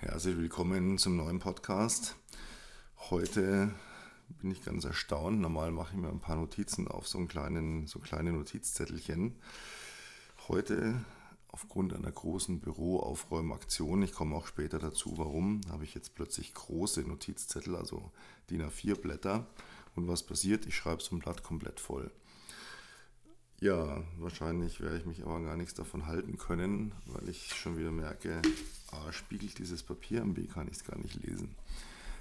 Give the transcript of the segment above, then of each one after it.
Herzlich willkommen zum neuen Podcast. Heute bin ich ganz erstaunt. Normal mache ich mir ein paar Notizen auf so, einen kleinen, so kleine Notizzettelchen. Heute aufgrund einer großen Büroaufräumaktion, ich komme auch später dazu, warum, habe ich jetzt plötzlich große Notizzettel, also DIN A4 Blätter. Und was passiert? Ich schreibe so ein Blatt komplett voll. Ja, wahrscheinlich werde ich mich aber gar nichts davon halten können, weil ich schon wieder merke, A, spiegelt dieses Papier, und B, kann ich es gar nicht lesen.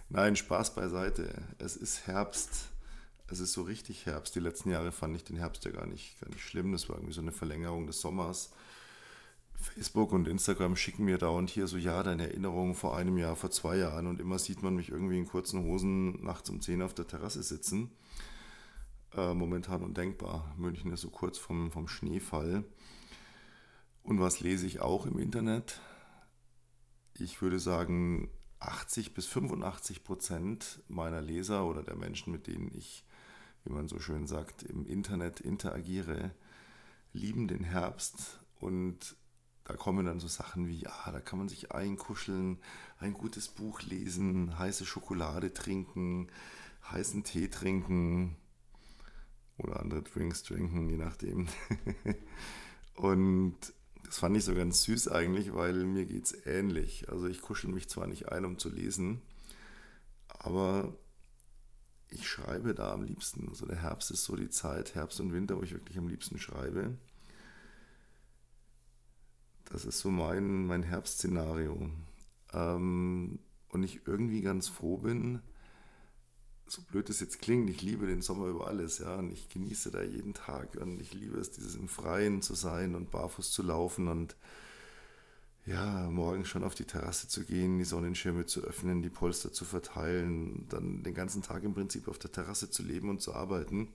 Nein, Spaß beiseite. Es ist Herbst. Es ist so richtig Herbst. Die letzten Jahre fand ich den Herbst ja gar nicht, gar nicht schlimm. Das war irgendwie so eine Verlängerung des Sommers. Facebook und Instagram schicken mir dauernd hier so, ja, deine Erinnerungen vor einem Jahr, vor zwei Jahren. Und immer sieht man mich irgendwie in kurzen Hosen nachts um 10 auf der Terrasse sitzen äh, momentan undenkbar. München ist so kurz vom, vom Schneefall. Und was lese ich auch im Internet? Ich würde sagen, 80 bis 85 Prozent meiner Leser oder der Menschen, mit denen ich, wie man so schön sagt, im Internet interagiere, lieben den Herbst und da kommen dann so Sachen wie, ja, da kann man sich einkuscheln, ein gutes Buch lesen, heiße Schokolade trinken, heißen Tee trinken, oder andere Drinks trinken, je nachdem. und das fand ich so ganz süß eigentlich, weil mir geht es ähnlich. Also ich kuschel mich zwar nicht ein, um zu lesen, aber ich schreibe da am liebsten. Also der Herbst ist so die Zeit, Herbst und Winter, wo ich wirklich am liebsten schreibe. Das ist so mein, mein Herbstszenario. Ähm, und ich irgendwie ganz froh bin, so blöd es jetzt klingt, ich liebe den Sommer über alles, ja, und ich genieße da jeden Tag und ich liebe es, dieses im Freien zu sein und barfuß zu laufen und ja, morgens schon auf die Terrasse zu gehen, die Sonnenschirme zu öffnen, die Polster zu verteilen, dann den ganzen Tag im Prinzip auf der Terrasse zu leben und zu arbeiten.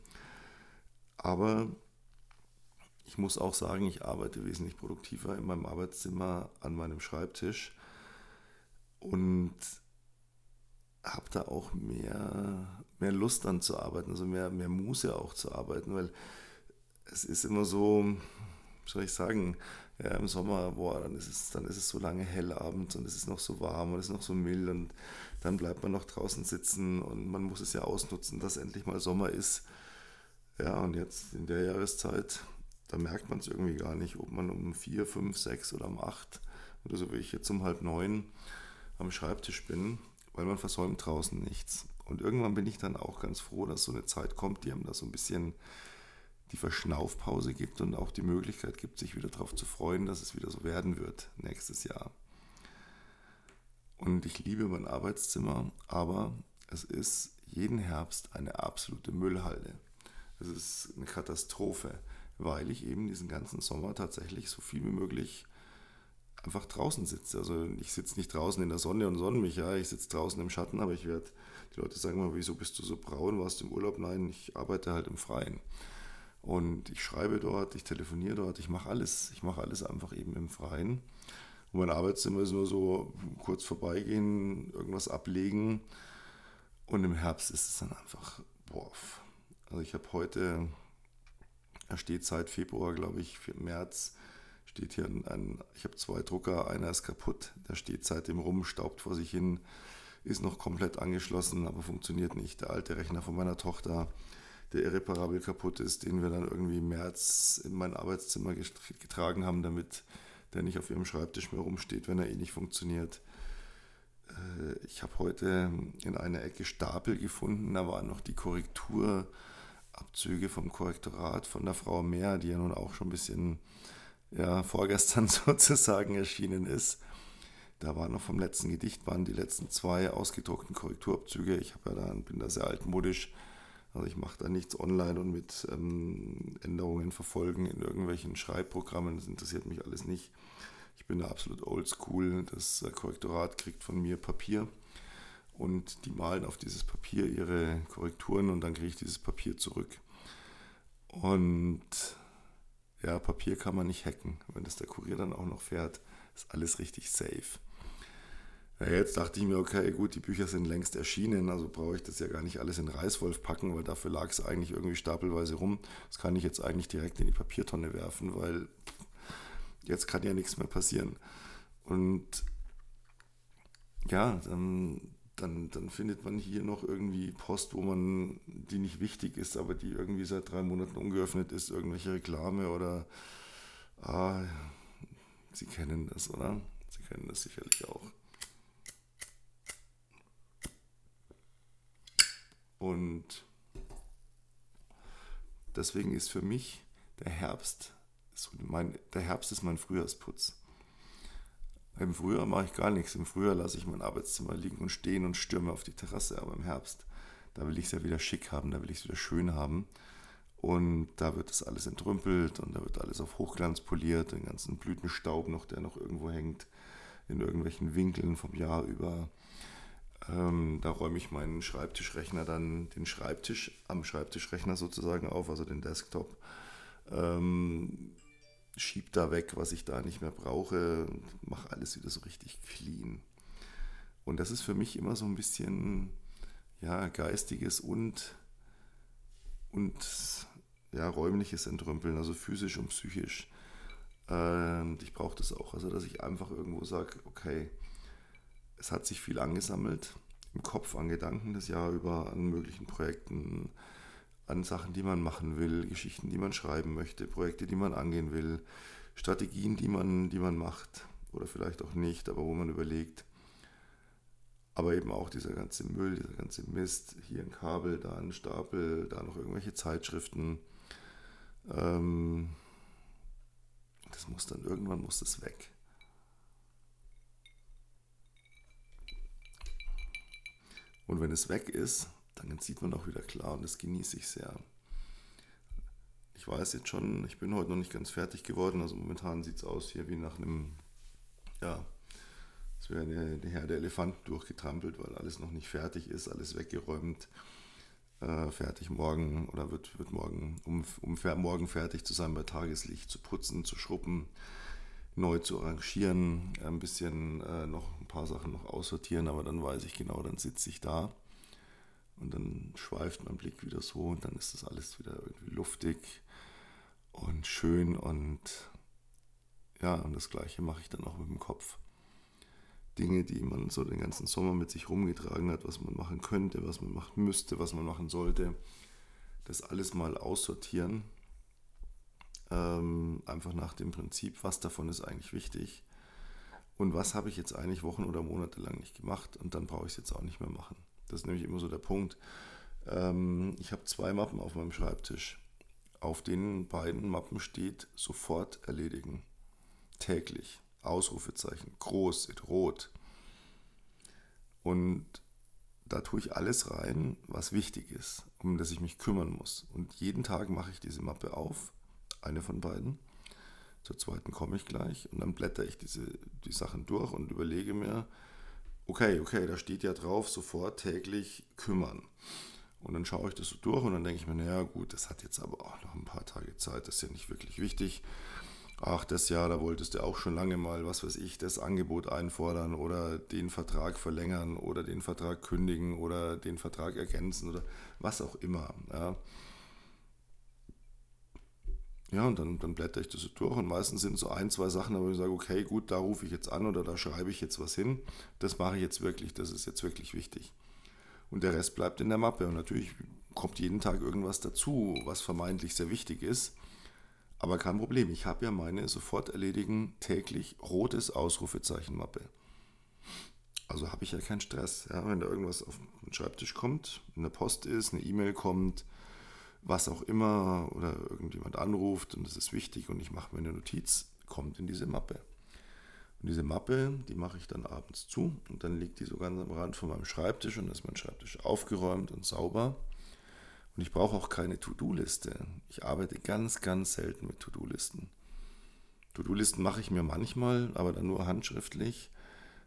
Aber ich muss auch sagen, ich arbeite wesentlich produktiver in meinem Arbeitszimmer an meinem Schreibtisch und habe da auch mehr, mehr Lust an zu arbeiten, also mehr, mehr Muße auch zu arbeiten, weil es ist immer so, wie soll ich sagen, ja, im Sommer, boah, dann ist, es, dann ist es so lange hell abends und es ist noch so warm und es ist noch so mild und dann bleibt man noch draußen sitzen und man muss es ja ausnutzen, dass endlich mal Sommer ist. Ja, und jetzt in der Jahreszeit, da merkt man es irgendwie gar nicht, ob man um vier, fünf, sechs oder um acht oder so wie ich jetzt um halb neun am Schreibtisch bin weil man versäumt draußen nichts. Und irgendwann bin ich dann auch ganz froh, dass so eine Zeit kommt, die einem da so ein bisschen die Verschnaufpause gibt und auch die Möglichkeit gibt, sich wieder darauf zu freuen, dass es wieder so werden wird nächstes Jahr. Und ich liebe mein Arbeitszimmer, aber es ist jeden Herbst eine absolute Müllhalde. Es ist eine Katastrophe, weil ich eben diesen ganzen Sommer tatsächlich so viel wie möglich einfach draußen sitze. Also ich sitze nicht draußen in der Sonne und sonne mich, ja, ich sitze draußen im Schatten, aber ich werde, die Leute sagen mal, wieso bist du so braun, warst du im Urlaub? Nein, ich arbeite halt im Freien. Und ich schreibe dort, ich telefoniere dort, ich mache alles. Ich mache alles einfach eben im Freien. Und mein Arbeitszimmer ist nur so kurz vorbeigehen, irgendwas ablegen. Und im Herbst ist es dann einfach, boah. Also ich habe heute, er steht seit Februar, glaube ich, März, steht hier ein, ich habe zwei Drucker, einer ist kaputt, der steht seitdem rum, staubt vor sich hin, ist noch komplett angeschlossen, aber funktioniert nicht. Der alte Rechner von meiner Tochter, der irreparabel kaputt ist, den wir dann irgendwie im März in mein Arbeitszimmer getragen haben, damit der nicht auf ihrem Schreibtisch mehr rumsteht, wenn er eh nicht funktioniert. Äh, ich habe heute in einer Ecke Stapel gefunden, da waren noch die Korrekturabzüge vom Korrektorat von der Frau Mehr, die ja nun auch schon ein bisschen ja, vorgestern sozusagen erschienen ist. Da war noch vom letzten Gedichtband die letzten zwei ausgedruckten Korrekturabzüge. Ich habe ja da, bin da sehr altmodisch. Also ich mache da nichts online und mit ähm, Änderungen verfolgen in irgendwelchen Schreibprogrammen. Das interessiert mich alles nicht. Ich bin da absolut oldschool. Das Korrektorat kriegt von mir Papier und die malen auf dieses Papier ihre Korrekturen und dann kriege ich dieses Papier zurück. Und ja, Papier kann man nicht hacken. Wenn das der Kurier dann auch noch fährt, ist alles richtig safe. Ja, jetzt dachte ich mir, okay, gut, die Bücher sind längst erschienen, also brauche ich das ja gar nicht alles in Reißwolf packen, weil dafür lag es eigentlich irgendwie stapelweise rum. Das kann ich jetzt eigentlich direkt in die Papiertonne werfen, weil jetzt kann ja nichts mehr passieren. Und ja, dann, dann, dann findet man hier noch irgendwie Post, wo man, die nicht wichtig ist, aber die irgendwie seit drei Monaten ungeöffnet ist, irgendwelche Reklame oder ah, Sie kennen das, oder? Sie kennen das sicherlich auch. Und deswegen ist für mich der Herbst, mein, der Herbst ist mein Frühjahrsputz. Im Frühjahr mache ich gar nichts. Im Frühjahr lasse ich mein Arbeitszimmer liegen und stehen und stürme auf die Terrasse. Aber im Herbst, da will ich es ja wieder schick haben, da will ich es wieder schön haben. Und da wird das alles entrümpelt und da wird alles auf Hochglanz poliert, den ganzen Blütenstaub noch, der noch irgendwo hängt, in irgendwelchen Winkeln vom Jahr über. Ähm, da räume ich meinen Schreibtischrechner dann, den Schreibtisch am Schreibtischrechner sozusagen auf, also den Desktop. Ähm, schieb da weg, was ich da nicht mehr brauche, mache alles wieder so richtig clean. Und das ist für mich immer so ein bisschen ja, geistiges und, und ja, räumliches Entrümpeln, also physisch und psychisch. Und ich brauche das auch, also dass ich einfach irgendwo sage, okay, es hat sich viel angesammelt im Kopf an Gedanken das Jahr über, an möglichen Projekten, an Sachen, die man machen will, Geschichten, die man schreiben möchte, Projekte, die man angehen will, Strategien, die man, die man macht oder vielleicht auch nicht, aber wo man überlegt. Aber eben auch dieser ganze Müll, dieser ganze Mist, hier ein Kabel, da ein Stapel, da noch irgendwelche Zeitschriften. Ähm, das muss dann irgendwann muss das weg. Und wenn es weg ist, dann sieht man auch wieder klar und das genieße ich sehr. Ich weiß jetzt schon, ich bin heute noch nicht ganz fertig geworden. Also momentan sieht es aus hier wie nach einem, ja, es wäre eine, eine Herde Elefanten durchgetrampelt, weil alles noch nicht fertig ist, alles weggeräumt. Äh, fertig morgen oder wird, wird morgen, um, um morgen fertig zu sein bei Tageslicht, zu putzen, zu schruppen, neu zu arrangieren, ein bisschen äh, noch ein paar Sachen noch aussortieren, aber dann weiß ich genau, dann sitze ich da und dann schweift mein Blick wieder so und dann ist das alles wieder irgendwie luftig und schön und ja, und das gleiche mache ich dann auch mit dem Kopf. Dinge, die man so den ganzen Sommer mit sich rumgetragen hat, was man machen könnte, was man machen müsste, was man machen sollte, das alles mal aussortieren ähm, einfach nach dem Prinzip, was davon ist eigentlich wichtig und was habe ich jetzt eigentlich Wochen oder Monate lang nicht gemacht und dann brauche ich es jetzt auch nicht mehr machen. Das ist nämlich immer so der Punkt. Ähm, ich habe zwei Mappen auf meinem Schreibtisch. Auf den beiden Mappen steht sofort erledigen. Täglich. Ausrufezeichen. Groß, in rot. Und da tue ich alles rein, was wichtig ist, um das ich mich kümmern muss. Und jeden Tag mache ich diese Mappe auf eine von beiden. Zur zweiten komme ich gleich und dann blätter ich diese, die Sachen durch und überlege mir, okay, okay, da steht ja drauf, sofort täglich kümmern. Und dann schaue ich das so durch und dann denke ich mir, naja gut, das hat jetzt aber auch noch ein paar Tage Zeit, das ist ja nicht wirklich wichtig. Ach, das Jahr, da wolltest du auch schon lange mal, was weiß ich, das Angebot einfordern oder den Vertrag verlängern oder den Vertrag kündigen oder den Vertrag ergänzen oder was auch immer. Ja. Ja, und dann, dann blätter ich das so durch und meistens sind so ein, zwei Sachen, wo ich sage, okay, gut, da rufe ich jetzt an oder da schreibe ich jetzt was hin. Das mache ich jetzt wirklich, das ist jetzt wirklich wichtig. Und der Rest bleibt in der Mappe. Und natürlich kommt jeden Tag irgendwas dazu, was vermeintlich sehr wichtig ist. Aber kein Problem, ich habe ja meine sofort erledigen täglich rotes Ausrufezeichen-Mappe. Also habe ich ja keinen Stress. Ja, wenn da irgendwas auf den Schreibtisch kommt, eine Post ist, eine E-Mail kommt, was auch immer oder irgendjemand anruft und das ist wichtig und ich mache mir eine Notiz, kommt in diese Mappe. Und diese Mappe, die mache ich dann abends zu und dann liegt die so ganz am Rand von meinem Schreibtisch und ist mein Schreibtisch aufgeräumt und sauber. Und ich brauche auch keine To-Do-Liste. Ich arbeite ganz, ganz selten mit To-Do-Listen. To-Do-Listen mache ich mir manchmal, aber dann nur handschriftlich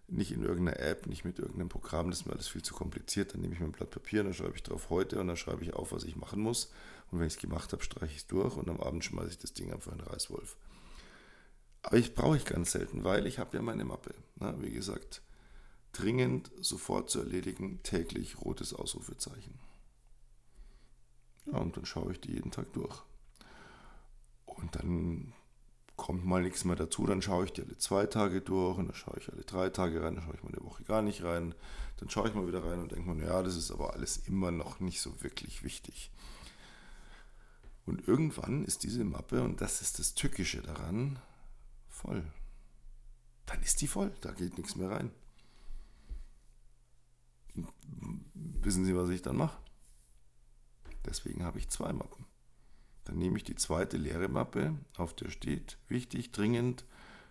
nicht in irgendeiner App, nicht mit irgendeinem Programm, das ist mir alles viel zu kompliziert. Dann nehme ich mir ein Blatt Papier, dann schreibe ich drauf heute und dann schreibe ich auf, was ich machen muss. Und wenn ich es gemacht habe, streiche ich es durch und am Abend schmeiße ich das Ding einfach in den Reißwolf. Aber ich brauche ich ganz selten, weil ich habe ja meine Mappe. Na, wie gesagt, dringend, sofort zu erledigen, täglich rotes Ausrufezeichen. Ja, und dann schaue ich die jeden Tag durch. Und dann kommt mal nichts mehr dazu, dann schaue ich die alle zwei Tage durch und dann schaue ich alle drei Tage rein, dann schaue ich mal eine Woche gar nicht rein. Dann schaue ich mal wieder rein und denke mir, ja, das ist aber alles immer noch nicht so wirklich wichtig. Und irgendwann ist diese Mappe, und das ist das Tückische daran, voll. Dann ist die voll, da geht nichts mehr rein. Wissen Sie, was ich dann mache? Deswegen habe ich zwei Mappen. Dann nehme ich die zweite leere Mappe, auf der steht, wichtig, dringend,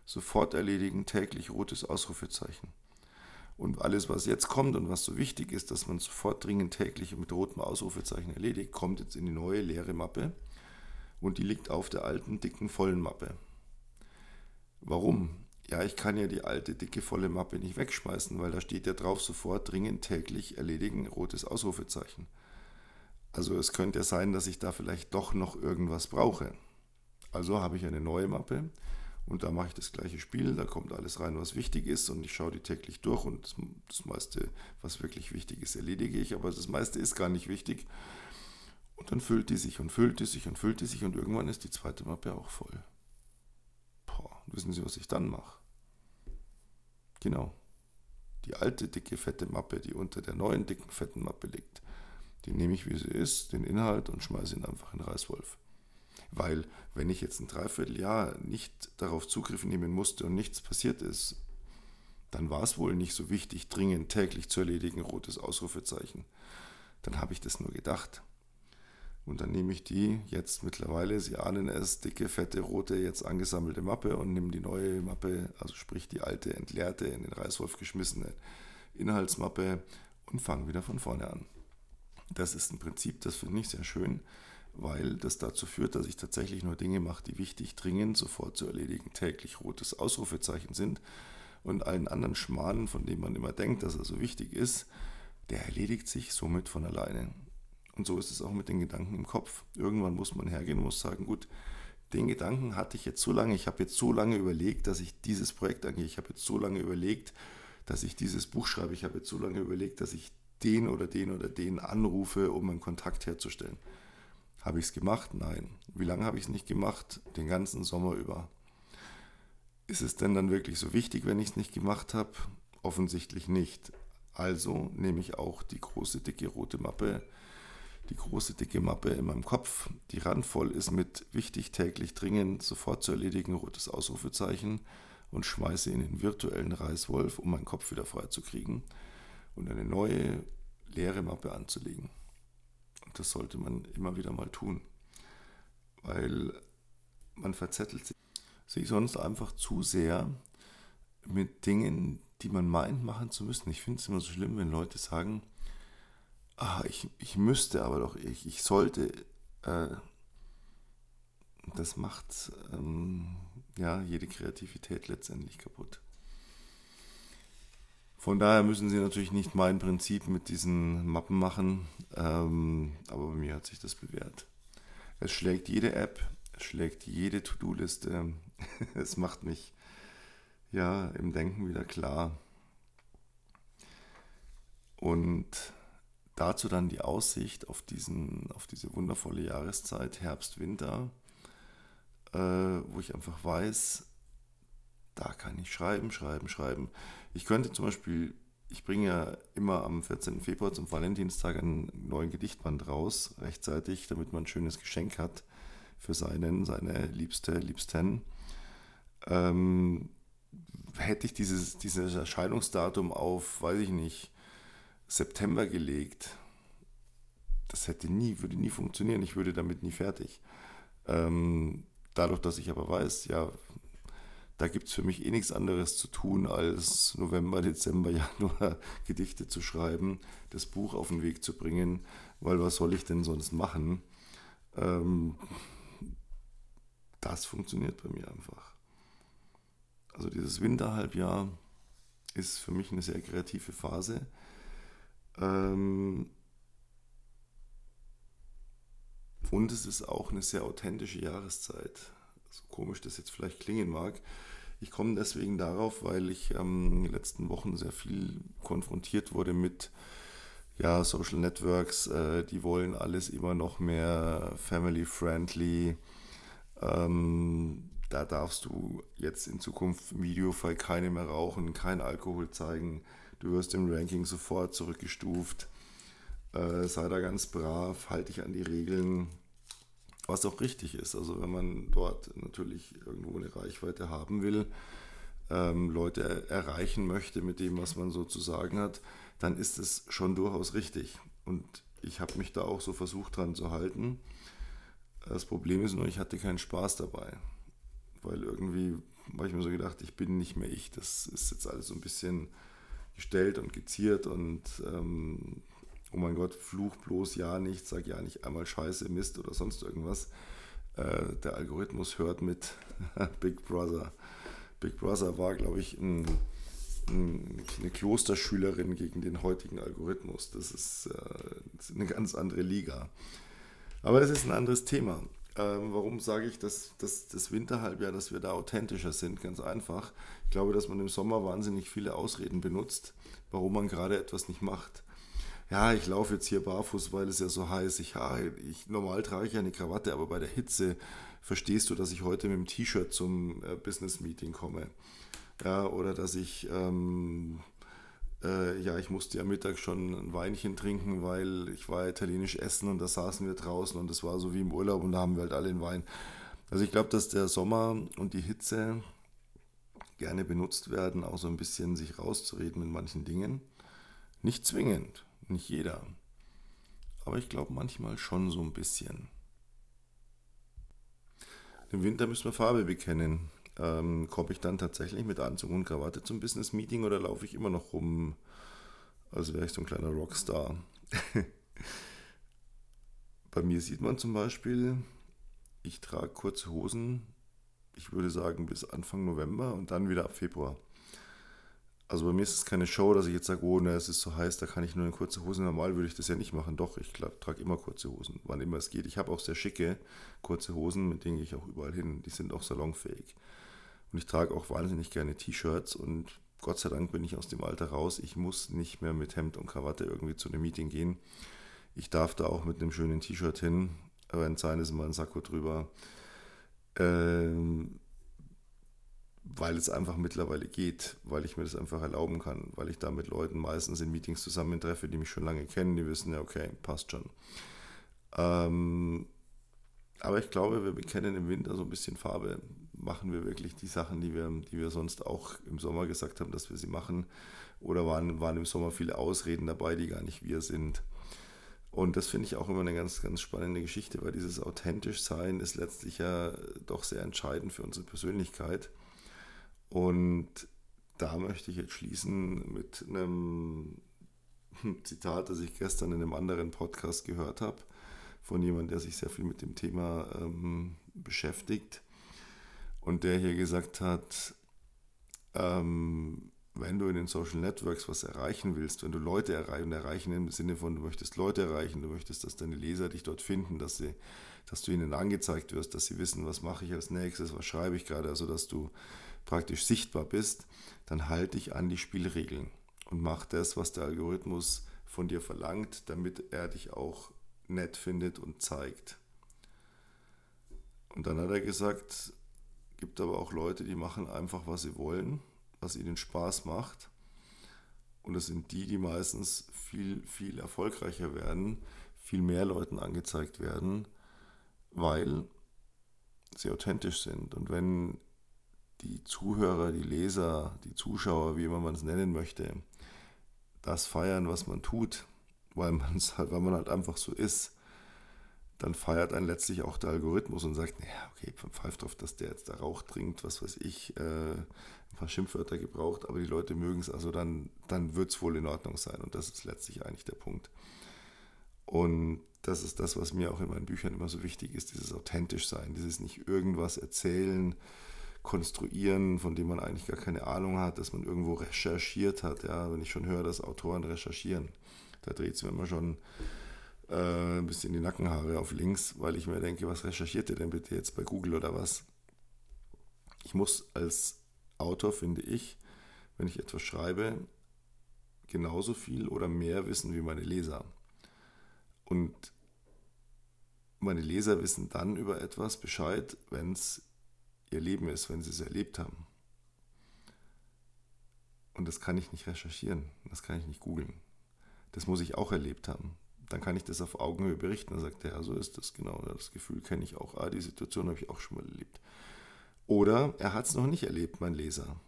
sofort erledigen, täglich rotes Ausrufezeichen. Und alles, was jetzt kommt und was so wichtig ist, dass man sofort dringend täglich mit rotem Ausrufezeichen erledigt, kommt jetzt in die neue leere Mappe und die liegt auf der alten, dicken, vollen Mappe. Warum? Ja, ich kann ja die alte, dicke, volle Mappe nicht wegschmeißen, weil da steht ja drauf sofort dringend täglich erledigen, rotes Ausrufezeichen. Also es könnte ja sein, dass ich da vielleicht doch noch irgendwas brauche. Also habe ich eine neue Mappe und da mache ich das gleiche Spiel, da kommt alles rein, was wichtig ist und ich schaue die täglich durch und das meiste, was wirklich wichtig ist, erledige ich, aber das meiste ist gar nicht wichtig. Und dann füllt die sich und füllt die sich und füllt die sich und irgendwann ist die zweite Mappe auch voll. Boah, wissen Sie, was ich dann mache? Genau. Die alte dicke fette Mappe, die unter der neuen dicken fetten Mappe liegt, die nehme ich, wie sie ist, den Inhalt und schmeiße ihn einfach in Reißwolf. Weil, wenn ich jetzt ein Dreivierteljahr nicht darauf Zugriff nehmen musste und nichts passiert ist, dann war es wohl nicht so wichtig, dringend täglich zu erledigen, rotes Ausrufezeichen. Dann habe ich das nur gedacht. Und dann nehme ich die jetzt mittlerweile, Sie ahnen es, dicke, fette, rote, jetzt angesammelte Mappe und nehme die neue Mappe, also sprich die alte, entleerte, in den Reißwolf geschmissene Inhaltsmappe und fange wieder von vorne an. Das ist ein Prinzip, das finde ich sehr schön, weil das dazu führt, dass ich tatsächlich nur Dinge mache, die wichtig, dringend, sofort zu erledigen, täglich rotes Ausrufezeichen sind. Und allen anderen Schmanen, von denen man immer denkt, dass er so wichtig ist, der erledigt sich somit von alleine. Und so ist es auch mit den Gedanken im Kopf. Irgendwann muss man hergehen und muss sagen, gut, den Gedanken hatte ich jetzt so lange, ich habe jetzt so lange überlegt, dass ich dieses Projekt angehe, ich habe jetzt so lange überlegt, dass ich dieses Buch schreibe, ich habe jetzt so lange überlegt, dass ich den oder den oder den anrufe, um einen Kontakt herzustellen. Habe ich es gemacht? Nein. Wie lange habe ich es nicht gemacht? Den ganzen Sommer über. Ist es denn dann wirklich so wichtig, wenn ich es nicht gemacht habe? Offensichtlich nicht. Also nehme ich auch die große, dicke rote Mappe, die große, dicke Mappe in meinem Kopf, die randvoll ist mit wichtig, täglich, dringend, sofort zu erledigen, rotes Ausrufezeichen und schmeiße in den virtuellen Reißwolf, um meinen Kopf wieder frei zu kriegen und eine neue leere Mappe anzulegen. Und das sollte man immer wieder mal tun, weil man verzettelt sich sonst einfach zu sehr mit Dingen, die man meint machen zu müssen. Ich finde es immer so schlimm, wenn Leute sagen, ah, ich, ich müsste aber doch, ich, ich sollte. Äh, das macht ähm, ja jede Kreativität letztendlich kaputt. Von daher müssen Sie natürlich nicht mein Prinzip mit diesen Mappen machen, ähm, aber bei mir hat sich das bewährt. Es schlägt jede App, es schlägt jede To-Do-Liste, es macht mich ja im Denken wieder klar. Und dazu dann die Aussicht auf, diesen, auf diese wundervolle Jahreszeit, Herbst, Winter, äh, wo ich einfach weiß, da kann ich schreiben, schreiben, schreiben. Ich könnte zum Beispiel, ich bringe ja immer am 14. Februar zum Valentinstag einen neuen Gedichtband raus, rechtzeitig, damit man ein schönes Geschenk hat für seinen, seine Liebste, Liebsten. Ähm, hätte ich dieses, dieses Erscheinungsdatum auf, weiß ich nicht, September gelegt, das hätte nie, würde nie funktionieren. Ich würde damit nie fertig. Ähm, dadurch, dass ich aber weiß, ja, da gibt es für mich eh nichts anderes zu tun, als November, Dezember, Januar Gedichte zu schreiben, das Buch auf den Weg zu bringen, weil was soll ich denn sonst machen? Ähm, das funktioniert bei mir einfach. Also dieses Winterhalbjahr ist für mich eine sehr kreative Phase. Ähm, und es ist auch eine sehr authentische Jahreszeit so komisch das jetzt vielleicht klingen mag. Ich komme deswegen darauf, weil ich ähm, in den letzten Wochen sehr viel konfrontiert wurde mit ja, Social Networks, äh, die wollen alles immer noch mehr family-friendly. Ähm, da darfst du jetzt in Zukunft im Videofall keine mehr rauchen, kein Alkohol zeigen. Du wirst im Ranking sofort zurückgestuft. Äh, sei da ganz brav, halte dich an die Regeln, was auch richtig ist. Also wenn man dort natürlich irgendwo eine Reichweite haben will, ähm, Leute erreichen möchte mit dem, was man so zu sagen hat, dann ist es schon durchaus richtig. Und ich habe mich da auch so versucht dran zu halten. Das Problem ist nur, ich hatte keinen Spaß dabei. Weil irgendwie habe ich mir so gedacht, ich bin nicht mehr ich. Das ist jetzt alles so ein bisschen gestellt und geziert und ähm, oh mein Gott, fluch bloß ja nicht, sag ja nicht einmal Scheiße, Mist oder sonst irgendwas. Äh, der Algorithmus hört mit Big Brother. Big Brother war, glaube ich, ein, ein, eine Klosterschülerin gegen den heutigen Algorithmus. Das ist, äh, das ist eine ganz andere Liga. Aber das ist ein anderes Thema. Ähm, warum sage ich, dass, dass das Winterhalbjahr, dass wir da authentischer sind? Ganz einfach. Ich glaube, dass man im Sommer wahnsinnig viele Ausreden benutzt, warum man gerade etwas nicht macht ja, ich laufe jetzt hier barfuß, weil es ja so heiß. Ich, ja, ich, normal trage ich eine Krawatte, aber bei der Hitze verstehst du, dass ich heute mit dem T-Shirt zum äh, Business-Meeting komme. Ja, oder dass ich, ähm, äh, ja, ich musste ja Mittag schon ein Weinchen trinken, weil ich war italienisch essen und da saßen wir draußen und es war so wie im Urlaub und da haben wir halt alle den Wein. Also ich glaube, dass der Sommer und die Hitze gerne benutzt werden, auch so ein bisschen sich rauszureden mit manchen Dingen. Nicht zwingend. Nicht jeder. Aber ich glaube manchmal schon so ein bisschen. Im Winter müssen wir Farbe bekennen. Ähm, Komme ich dann tatsächlich mit Anzug und Krawatte zum Business Meeting oder laufe ich immer noch rum, als wäre ich so ein kleiner Rockstar? Bei mir sieht man zum Beispiel, ich trage kurze Hosen, ich würde sagen bis Anfang November und dann wieder ab Februar. Also bei mir ist es keine Show, dass ich jetzt sage, oh, ne, es ist so heiß, da kann ich nur eine kurze Hose. Normal würde ich das ja nicht machen. Doch, ich trage immer kurze Hosen, wann immer es geht. Ich habe auch sehr schicke kurze Hosen, mit denen gehe ich auch überall hin. Die sind auch salonfähig. Und ich trage auch wahnsinnig gerne T-Shirts und Gott sei Dank bin ich aus dem Alter raus. Ich muss nicht mehr mit Hemd und Krawatte irgendwie zu einem Meeting gehen. Ich darf da auch mit einem schönen T-Shirt hin, aber in Sein ist immer ein Sakko drüber. Ähm, weil es einfach mittlerweile geht, weil ich mir das einfach erlauben kann, weil ich da mit Leuten meistens in Meetings zusammentreffe, die mich schon lange kennen, die wissen ja, okay, passt schon. Ähm, aber ich glaube, wir bekennen im Winter so ein bisschen Farbe. Machen wir wirklich die Sachen, die wir, die wir sonst auch im Sommer gesagt haben, dass wir sie machen? Oder waren, waren im Sommer viele Ausreden dabei, die gar nicht wir sind? Und das finde ich auch immer eine ganz, ganz spannende Geschichte, weil dieses authentisch Sein ist letztlich ja doch sehr entscheidend für unsere Persönlichkeit. Und da möchte ich jetzt schließen mit einem Zitat, das ich gestern in einem anderen Podcast gehört habe, von jemandem, der sich sehr viel mit dem Thema ähm, beschäftigt. Und der hier gesagt hat, ähm, wenn du in den Social Networks was erreichen willst, wenn du Leute erreichen, erreichen im Sinne von, du möchtest Leute erreichen, du möchtest, dass deine Leser dich dort finden, dass, sie, dass du ihnen angezeigt wirst, dass sie wissen, was mache ich als nächstes, was schreibe ich gerade, also dass du praktisch sichtbar bist, dann halte dich an die Spielregeln und mach das, was der Algorithmus von dir verlangt, damit er dich auch nett findet und zeigt. Und dann hat er gesagt, gibt aber auch Leute, die machen einfach, was sie wollen, was ihnen Spaß macht. Und das sind die, die meistens viel, viel erfolgreicher werden, viel mehr Leuten angezeigt werden, weil sie authentisch sind. Und wenn die Zuhörer, die Leser, die Zuschauer, wie immer man es nennen möchte, das feiern, was man tut, weil, man's halt, weil man halt einfach so ist, dann feiert einen letztlich auch der Algorithmus und sagt, naja, okay, pfeift drauf, dass der jetzt da Rauch trinkt, was weiß ich, äh, ein paar Schimpfwörter gebraucht, aber die Leute mögen es, also dann, dann wird es wohl in Ordnung sein und das ist letztlich eigentlich der Punkt. Und das ist das, was mir auch in meinen Büchern immer so wichtig ist, dieses authentisch sein, dieses nicht irgendwas erzählen, konstruieren, von dem man eigentlich gar keine Ahnung hat, dass man irgendwo recherchiert hat. Ja, wenn ich schon höre, dass Autoren recherchieren, da dreht es mir immer schon äh, ein bisschen die Nackenhaare auf links, weil ich mir denke, was recherchiert ihr denn bitte jetzt bei Google oder was? Ich muss als Autor, finde ich, wenn ich etwas schreibe, genauso viel oder mehr wissen wie meine Leser. Und meine Leser wissen dann über etwas Bescheid, wenn es ihr Leben ist, wenn sie es erlebt haben. Und das kann ich nicht recherchieren, das kann ich nicht googeln. Das muss ich auch erlebt haben. Dann kann ich das auf Augenhöhe berichten. Dann sagt er, ja, so ist das genau. Das Gefühl kenne ich auch. Ah, die Situation habe ich auch schon mal erlebt. Oder er hat es noch nicht erlebt, mein Leser.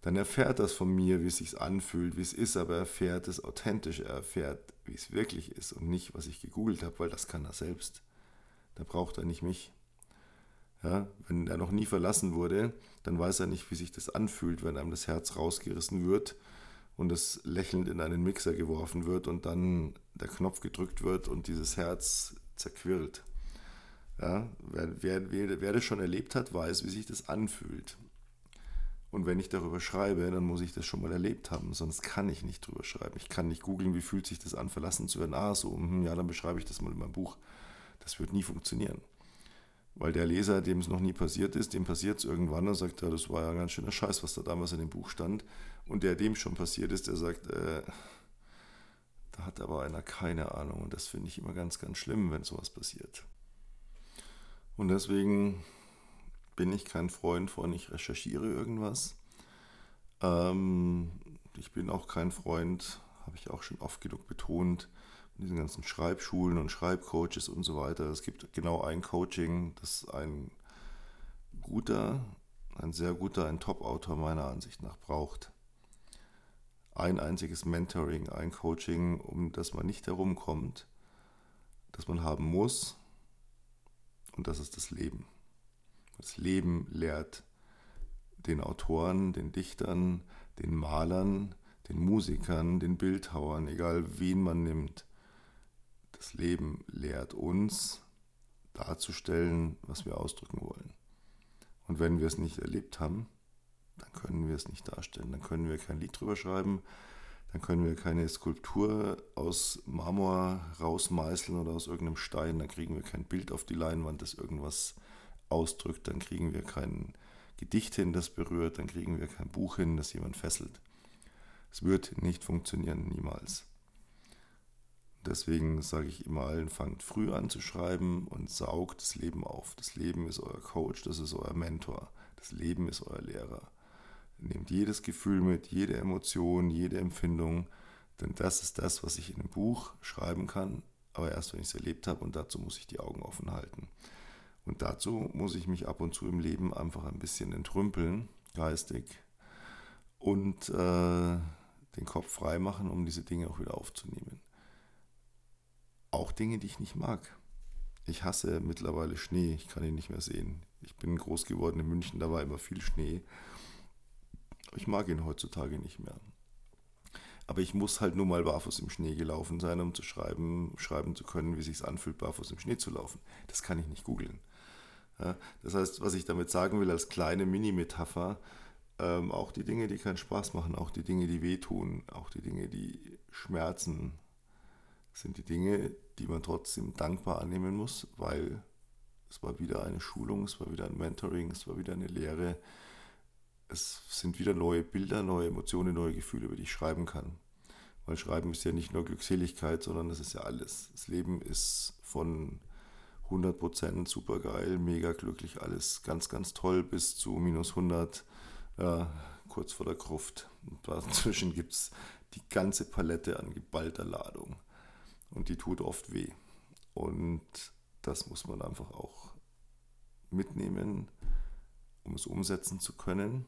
Dann erfährt das von mir, wie es sich anfühlt, wie es ist, aber er erfährt es authentisch. Er erfährt, wie es wirklich ist und nicht, was ich gegoogelt habe, weil das kann er selbst. Da braucht er nicht mich. Ja, wenn er noch nie verlassen wurde, dann weiß er nicht, wie sich das anfühlt, wenn einem das Herz rausgerissen wird und es lächelnd in einen Mixer geworfen wird und dann der Knopf gedrückt wird und dieses Herz zerquirlt. Ja, wer, wer, wer, wer das schon erlebt hat, weiß, wie sich das anfühlt. Und wenn ich darüber schreibe, dann muss ich das schon mal erlebt haben, sonst kann ich nicht drüber schreiben. Ich kann nicht googeln, wie fühlt sich das an, verlassen zu werden. Ah, so, hm, ja, dann beschreibe ich das mal in meinem Buch. Das wird nie funktionieren. Weil der Leser, dem es noch nie passiert ist, dem passiert es irgendwann und sagt, ja, das war ja ein ganz schöner Scheiß, was da damals in dem Buch stand. Und der, dem schon passiert ist, der sagt, äh, da hat aber einer keine Ahnung. Und das finde ich immer ganz, ganz schlimm, wenn sowas passiert. Und deswegen bin ich kein Freund von, ich recherchiere irgendwas. Ähm, ich bin auch kein Freund, habe ich auch schon oft genug betont, diesen ganzen Schreibschulen und Schreibcoaches und so weiter. Es gibt genau ein Coaching, das ein guter, ein sehr guter, ein Top-Autor meiner Ansicht nach braucht. Ein einziges Mentoring, ein Coaching, um das man nicht herumkommt, das man haben muss. Und das ist das Leben. Das Leben lehrt den Autoren, den Dichtern, den Malern, den Musikern, den Bildhauern, egal wen man nimmt, das Leben lehrt uns darzustellen, was wir ausdrücken wollen. Und wenn wir es nicht erlebt haben, dann können wir es nicht darstellen. Dann können wir kein Lied drüber schreiben, dann können wir keine Skulptur aus Marmor rausmeißeln oder aus irgendeinem Stein, dann kriegen wir kein Bild auf die Leinwand, das irgendwas ausdrückt, dann kriegen wir kein Gedicht hin, das berührt, dann kriegen wir kein Buch hin, das jemand fesselt. Es wird nicht funktionieren, niemals. Deswegen sage ich immer allen, fangt früh an zu schreiben und saugt das Leben auf. Das Leben ist euer Coach, das ist euer Mentor. Das Leben ist euer Lehrer. Nehmt jedes Gefühl mit, jede Emotion, jede Empfindung, denn das ist das, was ich in einem Buch schreiben kann, aber erst wenn ich es erlebt habe und dazu muss ich die Augen offen halten. Und dazu muss ich mich ab und zu im Leben einfach ein bisschen entrümpeln, geistig, und äh, den Kopf frei machen, um diese Dinge auch wieder aufzunehmen. Auch Dinge, die ich nicht mag. Ich hasse mittlerweile Schnee, ich kann ihn nicht mehr sehen. Ich bin groß geworden in München, da war immer viel Schnee. Ich mag ihn heutzutage nicht mehr. Aber ich muss halt nur mal barfuß im Schnee gelaufen sein, um zu schreiben, schreiben zu können, wie sich anfühlt, barfuß im Schnee zu laufen. Das kann ich nicht googeln. Ja, das heißt, was ich damit sagen will, als kleine Mini-Metapher, ähm, auch die Dinge, die keinen Spaß machen, auch die Dinge, die wehtun, auch die Dinge, die schmerzen, sind die Dinge, die man trotzdem dankbar annehmen muss, weil es war wieder eine Schulung, es war wieder ein Mentoring, es war wieder eine Lehre. Es sind wieder neue Bilder, neue Emotionen, neue Gefühle, über die ich schreiben kann. Weil Schreiben ist ja nicht nur Glückseligkeit, sondern es ist ja alles. Das Leben ist von 100% super geil, mega glücklich, alles ganz, ganz toll bis zu minus 100, ja, kurz vor der Gruft. Und dazwischen gibt es die ganze Palette an geballter Ladung. Und die tut oft weh. Und das muss man einfach auch mitnehmen, um es umsetzen zu können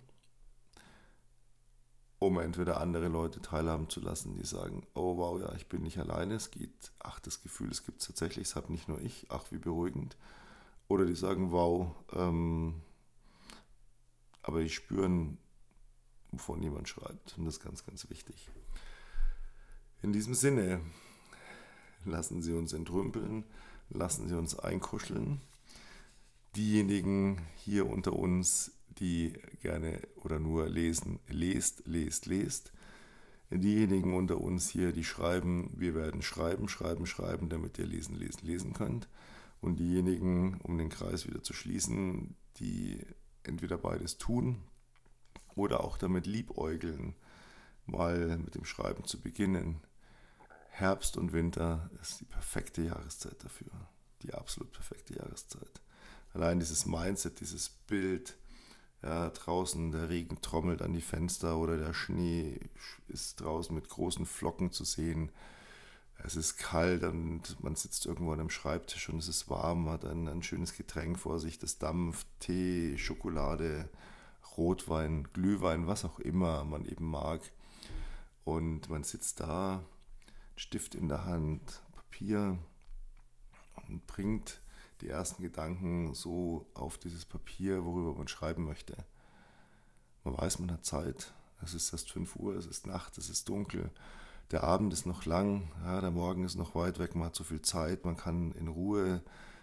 um entweder andere Leute teilhaben zu lassen, die sagen, oh wow, ja, ich bin nicht alleine, es geht, ach, das Gefühl, es gibt es tatsächlich, es habe nicht nur ich, ach, wie beruhigend. Oder die sagen, wow, ähm, aber die spüren, wovon jemand schreibt. Und das ist ganz, ganz wichtig. In diesem Sinne, lassen Sie uns entrümpeln, lassen Sie uns einkuscheln. Diejenigen hier unter uns, die gerne oder nur lesen, lest, lest, lest. Diejenigen unter uns hier, die schreiben, wir werden schreiben, schreiben, schreiben, damit ihr lesen, lesen, lesen könnt. Und diejenigen, um den Kreis wieder zu schließen, die entweder beides tun oder auch damit liebäugeln, mal mit dem Schreiben zu beginnen. Herbst und Winter ist die perfekte Jahreszeit dafür. Die absolut perfekte Jahreszeit. allein dieses Mindset, dieses Bild, ja, draußen der Regen trommelt an die Fenster oder der Schnee ist draußen mit großen Flocken zu sehen. Es ist kalt und man sitzt irgendwo an einem Schreibtisch und es ist warm, hat ein, ein schönes Getränk vor sich, das dampft, Tee, Schokolade, Rotwein, Glühwein, was auch immer man eben mag. Und man sitzt da, Stift in der Hand, Papier und bringt die ersten Gedanken so auf dieses Papier, worüber man schreiben möchte. Man weiß, man hat Zeit. Es ist erst 5 Uhr, es ist Nacht, es ist dunkel. Der Abend ist noch lang, ja, der Morgen ist noch weit weg, man hat so viel Zeit, man kann in Ruhe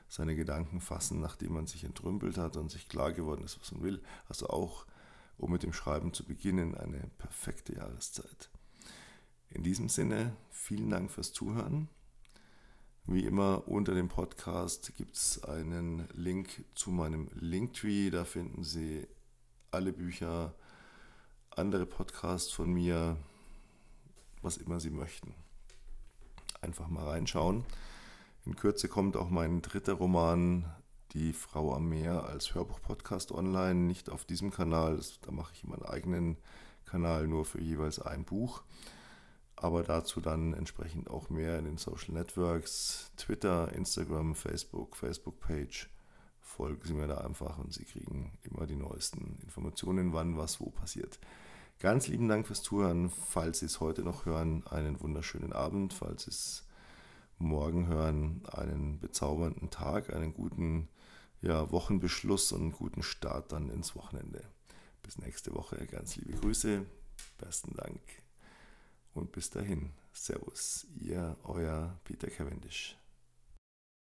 seine Gedanken fassen, nachdem man sich entrümpelt hat und sich klar geworden ist, was man will. Also auch, um mit dem Schreiben zu beginnen, eine perfekte Jahreszeit. In diesem Sinne, vielen Dank fürs Zuhören. Wie immer unter dem Podcast gibt es einen Link zu meinem Linktree. Da finden Sie alle Bücher, andere Podcasts von mir, was immer Sie möchten. Einfach mal reinschauen. In Kürze kommt auch mein dritter Roman, Die Frau am Meer, als Hörbuch-Podcast online. Nicht auf diesem Kanal, da mache ich meinen eigenen Kanal nur für jeweils ein Buch aber dazu dann entsprechend auch mehr in den Social Networks, Twitter, Instagram, Facebook, Facebook-Page. Folgen Sie mir da einfach und Sie kriegen immer die neuesten Informationen, wann was wo passiert. Ganz lieben Dank fürs Zuhören. Falls Sie es heute noch hören, einen wunderschönen Abend. Falls Sie es morgen hören, einen bezaubernden Tag, einen guten ja, Wochenbeschluss und einen guten Start dann ins Wochenende. Bis nächste Woche. Ganz liebe Grüße. Besten Dank. Und bis dahin, Servus, ihr, euer Peter Cavendish.